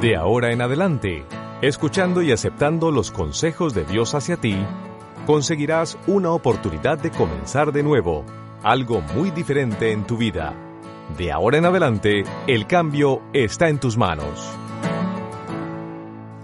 De ahora en adelante, escuchando y aceptando los consejos de Dios hacia ti, conseguirás una oportunidad de comenzar de nuevo, algo muy diferente en tu vida. De ahora en adelante, el cambio está en tus manos.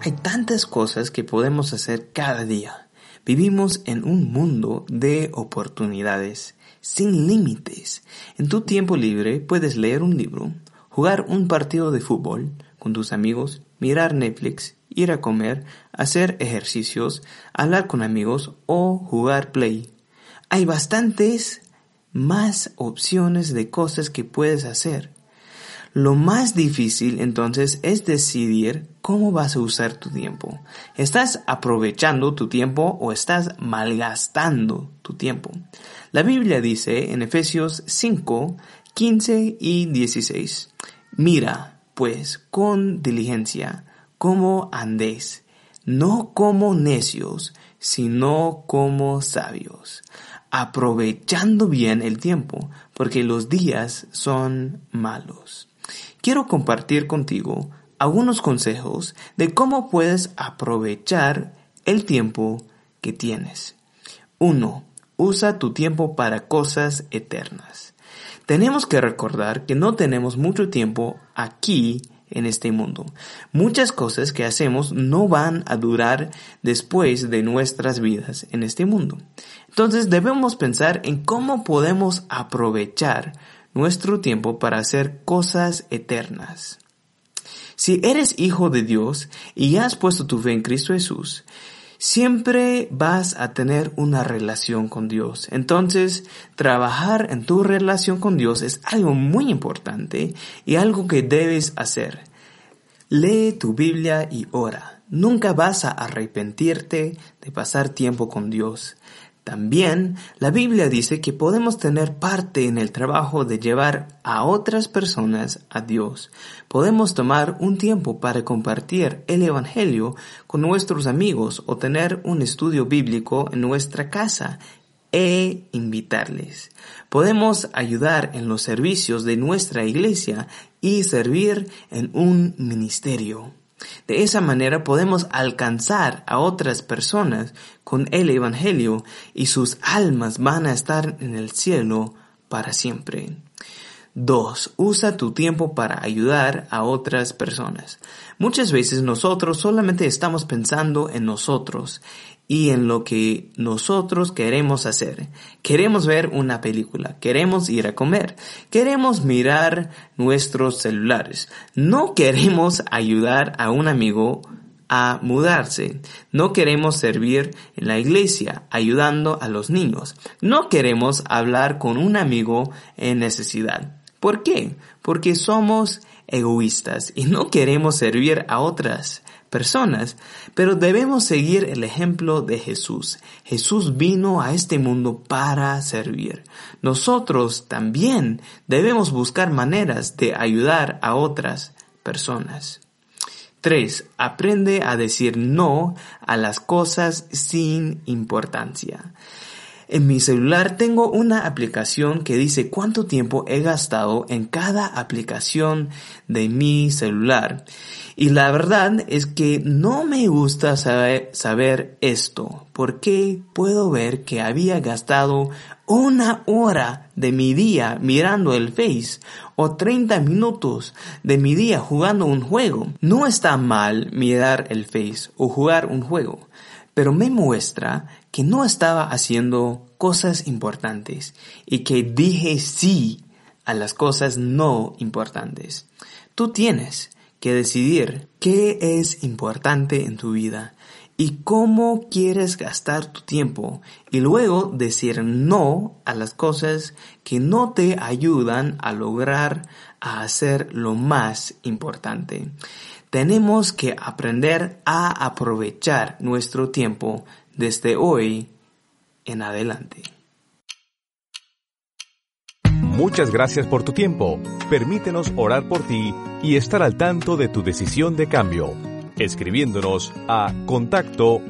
Hay tantas cosas que podemos hacer cada día. Vivimos en un mundo de oportunidades, sin límites. En tu tiempo libre puedes leer un libro, jugar un partido de fútbol, con tus amigos, mirar Netflix, ir a comer, hacer ejercicios, hablar con amigos o jugar play. Hay bastantes más opciones de cosas que puedes hacer. Lo más difícil entonces es decidir cómo vas a usar tu tiempo. ¿Estás aprovechando tu tiempo o estás malgastando tu tiempo? La Biblia dice en Efesios 5, 15 y 16, mira, pues con diligencia como andéis, no como necios, sino como sabios, aprovechando bien el tiempo, porque los días son malos. Quiero compartir contigo algunos consejos de cómo puedes aprovechar el tiempo que tienes. 1. Usa tu tiempo para cosas eternas. Tenemos que recordar que no tenemos mucho tiempo aquí en este mundo. Muchas cosas que hacemos no van a durar después de nuestras vidas en este mundo. Entonces debemos pensar en cómo podemos aprovechar nuestro tiempo para hacer cosas eternas. Si eres hijo de Dios y has puesto tu fe en Cristo Jesús, siempre vas a tener una relación con Dios. Entonces, trabajar en tu relación con Dios es algo muy importante y algo que debes hacer. Lee tu Biblia y ora. Nunca vas a arrepentirte de pasar tiempo con Dios. También la Biblia dice que podemos tener parte en el trabajo de llevar a otras personas a Dios. Podemos tomar un tiempo para compartir el Evangelio con nuestros amigos o tener un estudio bíblico en nuestra casa e invitarles. Podemos ayudar en los servicios de nuestra iglesia y servir en un ministerio. De esa manera podemos alcanzar a otras personas con el Evangelio y sus almas van a estar en el cielo para siempre. 2. Usa tu tiempo para ayudar a otras personas. Muchas veces nosotros solamente estamos pensando en nosotros y en lo que nosotros queremos hacer. Queremos ver una película, queremos ir a comer, queremos mirar nuestros celulares. No queremos ayudar a un amigo a mudarse. No queremos servir en la iglesia ayudando a los niños. No queremos hablar con un amigo en necesidad. ¿Por qué? Porque somos egoístas y no queremos servir a otras personas, pero debemos seguir el ejemplo de Jesús. Jesús vino a este mundo para servir. Nosotros también debemos buscar maneras de ayudar a otras personas. 3. Aprende a decir no a las cosas sin importancia. En mi celular tengo una aplicación que dice cuánto tiempo he gastado en cada aplicación de mi celular. Y la verdad es que no me gusta saber, esto, porque puedo ver que había gastado una hora de mi día mirando el Face o 30 minutos de mi día jugando un juego. No está mal mirar el Face o jugar un juego, pero me muestra que no estaba haciendo cosas importantes y que dije sí a las cosas no importantes. Tú tienes que decidir qué es importante en tu vida y cómo quieres gastar tu tiempo y luego decir no a las cosas que no te ayudan a lograr a hacer lo más importante. Tenemos que aprender a aprovechar nuestro tiempo desde hoy en adelante. Muchas gracias por tu tiempo. Permítenos orar por ti y estar al tanto de tu decisión de cambio, escribiéndonos a contacto.